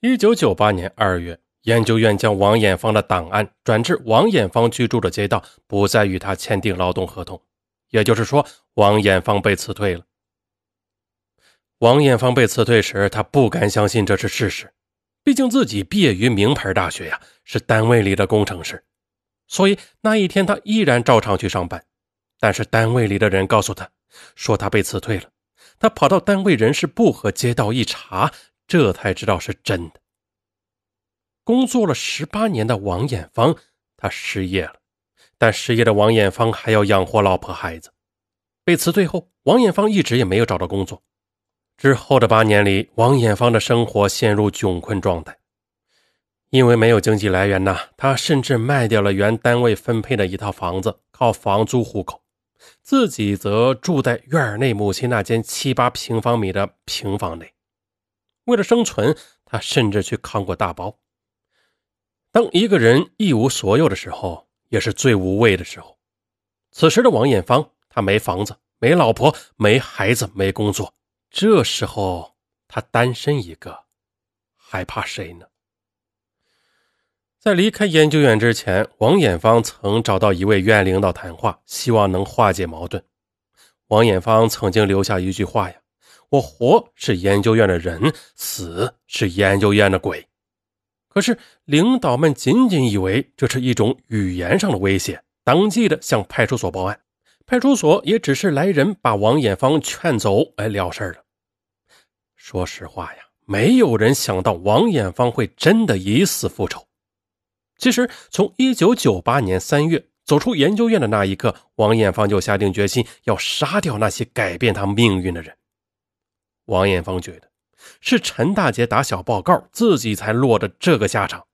一九九八年二月，研究院将王艳芳的档案转至王艳芳居住的街道，不再与他签订劳动合同。也就是说，王艳芳被辞退了。王艳芳被辞退时，他不敢相信这是事实，毕竟自己毕业于名牌大学呀，是单位里的工程师。所以那一天，他依然照常去上班。但是单位里的人告诉他，说他被辞退了。他跑到单位人事部和街道一查。这才知道是真的。工作了十八年的王艳芳，他失业了，但失业的王艳芳还要养活老婆孩子。被辞退后，王艳芳一直也没有找到工作。之后的八年里，王艳芳的生活陷入窘困状态，因为没有经济来源呐，她甚至卖掉了原单位分配的一套房子，靠房租糊口，自己则住在院内母亲那间七八平方米的平房内。为了生存，他甚至去扛过大包。当一个人一无所有的时候，也是最无畏的时候。此时的王艳芳，他没房子，没老婆，没孩子，没工作。这时候，他单身一个，还怕谁呢？在离开研究院之前，王艳芳曾找到一位院领导谈话，希望能化解矛盾。王艳芳曾经留下一句话呀。我活是研究院的人，死是研究院的鬼。可是领导们仅仅以为这是一种语言上的威胁，当即的向派出所报案。派出所也只是来人把王艳芳劝走，哎，了事了。说实话呀，没有人想到王艳芳会真的以死复仇。其实，从一九九八年三月走出研究院的那一刻，王艳芳就下定决心要杀掉那些改变她命运的人。王艳芳觉得是陈大姐打小报告，自己才落得这个下场，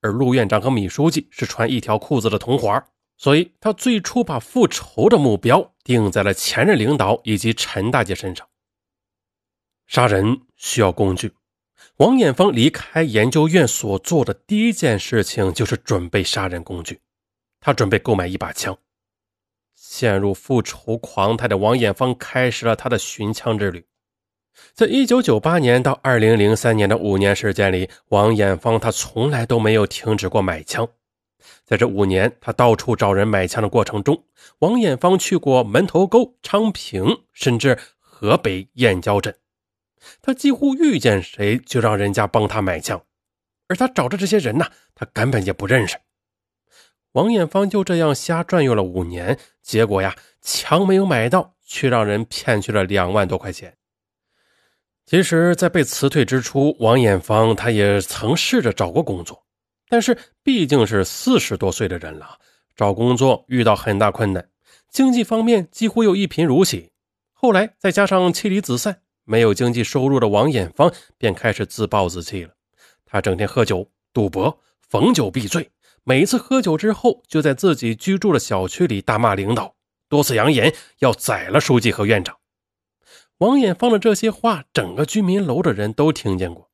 而陆院长和米书记是穿一条裤子的同伙，所以他最初把复仇的目标定在了前任领导以及陈大姐身上。杀人需要工具，王艳芳离开研究院所做的第一件事情就是准备杀人工具，他准备购买一把枪。陷入复仇狂态的王艳芳开始了他的寻枪之旅。在一九九八年到二零零三年的五年时间里，王艳芳他从来都没有停止过买枪。在这五年，他到处找人买枪的过程中，王艳芳去过门头沟、昌平，甚至河北燕郊镇。他几乎遇见谁就让人家帮他买枪，而他找的这些人呢，他根本也不认识。王艳芳就这样瞎转悠了五年，结果呀，枪没有买到，却让人骗去了两万多块钱。其实，在被辞退之初，王艳芳她也曾试着找过工作，但是毕竟是四十多岁的人了，找工作遇到很大困难，经济方面几乎又一贫如洗。后来再加上妻离子散，没有经济收入的王艳芳便开始自暴自弃了。她整天喝酒、赌博，逢酒必醉，每一次喝酒之后，就在自己居住的小区里大骂领导，多次扬言要宰了书记和院长。王艳芳的这些话，整个居民楼的人都听见过，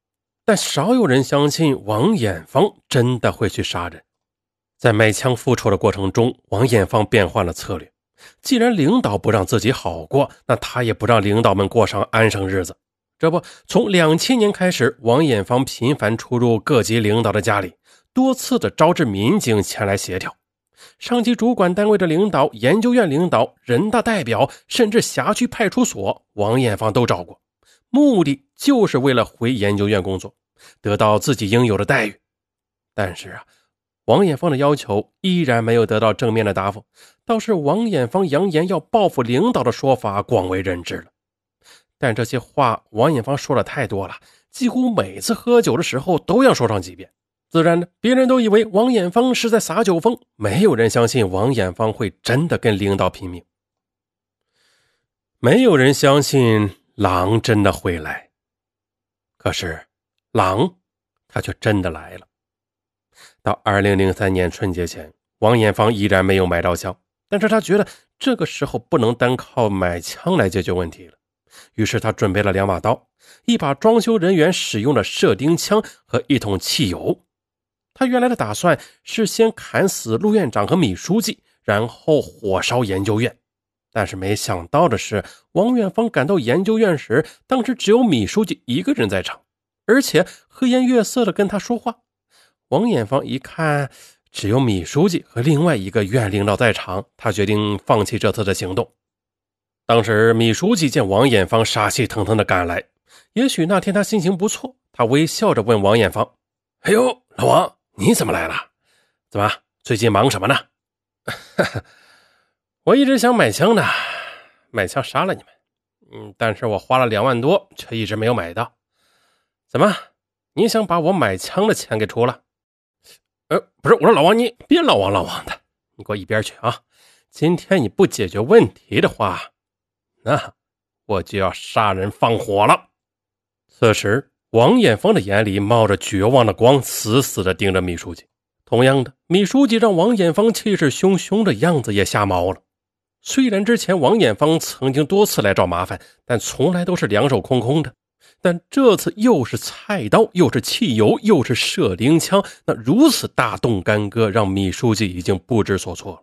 但少有人相信王艳芳真的会去杀人。在卖枪复仇的过程中，王艳芳变换了策略。既然领导不让自己好过，那他也不让领导们过上安生日子。这不，从两千年开始，王艳芳频繁出入各级领导的家里，多次的招致民警前来协调。上级主管单位的领导、研究院领导、人大代表，甚至辖区派出所，王艳芳都找过，目的就是为了回研究院工作，得到自己应有的待遇。但是啊，王艳芳的要求依然没有得到正面的答复，倒是王艳芳扬言要报复领导的说法广为人知了。但这些话，王艳芳说的太多了，几乎每次喝酒的时候都要说上几遍。自然的，别人都以为王艳芳是在撒酒疯，没有人相信王艳芳会真的跟领导拼命。没有人相信狼真的会来，可是狼，他却真的来了。到二零零三年春节前，王艳芳依然没有买到枪，但是他觉得这个时候不能单靠买枪来解决问题了，于是他准备了两把刀、一把装修人员使用的射钉枪和一桶汽油。他原来的打算是先砍死陆院长和米书记，然后火烧研究院。但是没想到的是，王远芳赶到研究院时，当时只有米书记一个人在场。而且和颜悦色的跟他说话。王艳芳一看，只有米书记和另外一个院领导在场，他决定放弃这次的行动。当时，米书记见王艳芳杀气腾腾的赶来，也许那天他心情不错，他微笑着问王艳芳：“哎呦，老王，你怎么来了？怎么最近忙什么呢？”“ 我一直想买枪呢，买枪杀了你们。嗯，但是我花了两万多，却一直没有买到。怎么，你想把我买枪的钱给出了？”“呃，不是，我说老王，你别老王老王的，你给我一边去啊！今天你不解决问题的话。”那我就要杀人放火了。此时，王艳芳的眼里冒着绝望的光，死死地盯着米书记。同样的，米书记让王艳芳气势汹汹的样子也吓毛了。虽然之前王艳芳曾经多次来找麻烦，但从来都是两手空空的。但这次又是菜刀，又是汽油，又是射钉枪，那如此大动干戈，让米书记已经不知所措了。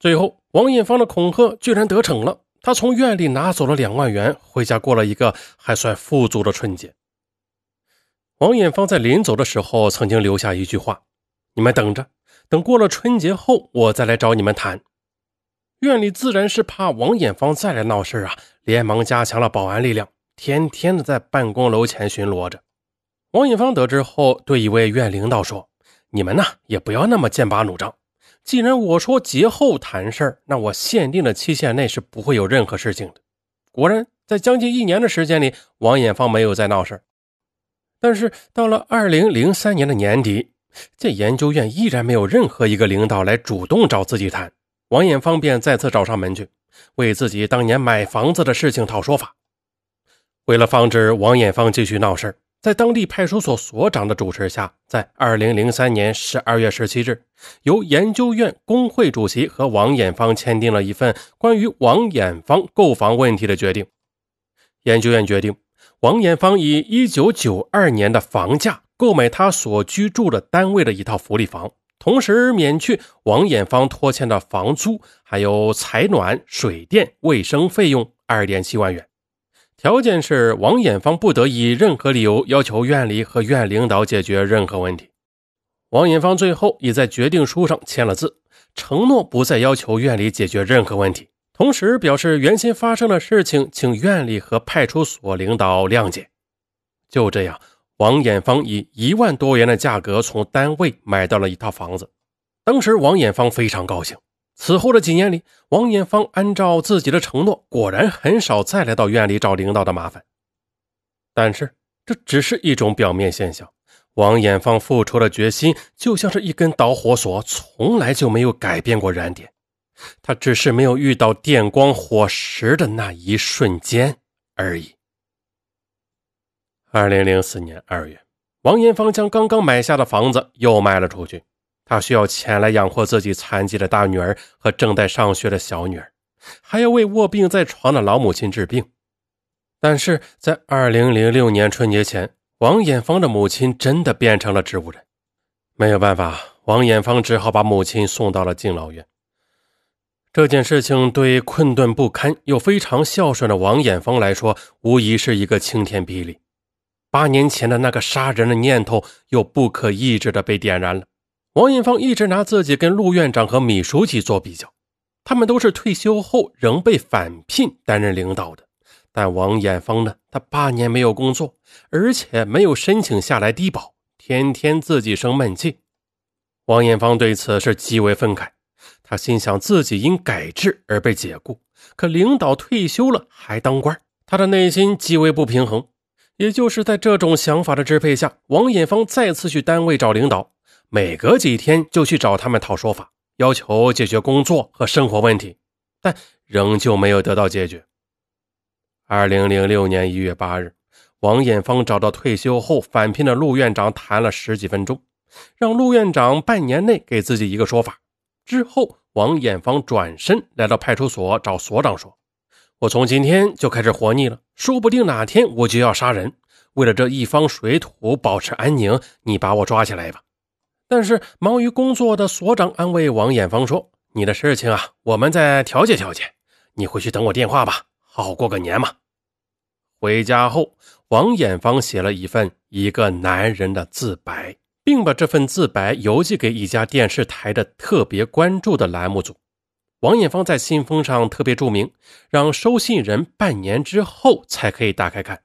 最后，王艳芳的恐吓居然得逞了。他从院里拿走了两万元，回家过了一个还算富足的春节。王艳芳在临走的时候曾经留下一句话：“你们等着，等过了春节后，我再来找你们谈。”院里自然是怕王艳芳再来闹事啊，连忙加强了保安力量，天天的在办公楼前巡逻着。王艳芳得知后，对一位院领导说：“你们呢，也不要那么剑拔弩张。”既然我说节后谈事儿，那我限定的期限内是不会有任何事情的。果然，在将近一年的时间里，王艳芳没有再闹事但是到了二零零三年的年底，这研究院依然没有任何一个领导来主动找自己谈，王艳芳便再次找上门去，为自己当年买房子的事情讨说法。为了防止王艳芳继续闹事在当地派出所所长的主持下，在二零零三年十二月十七日，由研究院工会主席和王艳芳签订了一份关于王艳芳购房问题的决定。研究院决定，王艳芳以一九九二年的房价购买他所居住的单位的一套福利房，同时免去王艳芳拖欠的房租，还有采暖、水电、卫生费用二点七万元。条件是王艳芳不得以任何理由要求院里和院领导解决任何问题。王艳芳最后也在决定书上签了字，承诺不再要求院里解决任何问题，同时表示原先发生的事情，请院里和派出所领导谅解。就这样，王艳芳以一万多元的价格从单位买到了一套房子。当时，王艳芳非常高兴。此后的几年里，王艳芳按照自己的承诺，果然很少再来到院里找领导的麻烦。但是，这只是一种表面现象。王艳芳复仇的决心就像是一根导火索，从来就没有改变过燃点。他只是没有遇到电光火石的那一瞬间而已。二零零四年二月，王艳芳将刚刚买下的房子又卖了出去。他需要钱来养活自己残疾的大女儿和正在上学的小女儿，还要为卧病在床的老母亲治病。但是在二零零六年春节前，王艳芳的母亲真的变成了植物人。没有办法，王艳芳只好把母亲送到了敬老院。这件事情对困顿不堪又非常孝顺的王艳芳来说，无疑是一个晴天霹雳。八年前的那个杀人的念头又不可抑制的被点燃了。王艳芳一直拿自己跟陆院长和米书记做比较，他们都是退休后仍被返聘担任领导的。但王艳芳呢？他八年没有工作，而且没有申请下来低保，天天自己生闷气。王艳芳对此是极为愤慨，他心想自己因改制而被解雇，可领导退休了还当官，他的内心极为不平衡。也就是在这种想法的支配下，王艳芳再次去单位找领导。每隔几天就去找他们讨说法，要求解决工作和生活问题，但仍旧没有得到解决。二零零六年一月八日，王艳芳找到退休后返聘的陆院长谈了十几分钟，让陆院长半年内给自己一个说法。之后，王艳芳转身来到派出所找所长说：“我从今天就开始活腻了，说不定哪天我就要杀人。为了这一方水土保持安宁，你把我抓起来吧。”但是忙于工作的所长安慰王艳芳说：“你的事情啊，我们再调解调解。你回去等我电话吧，好好过个年嘛。”回家后，王艳芳写了一份一个男人的自白，并把这份自白邮寄给一家电视台的特别关注的栏目组。王艳芳在信封上特别注明，让收信人半年之后才可以打开看。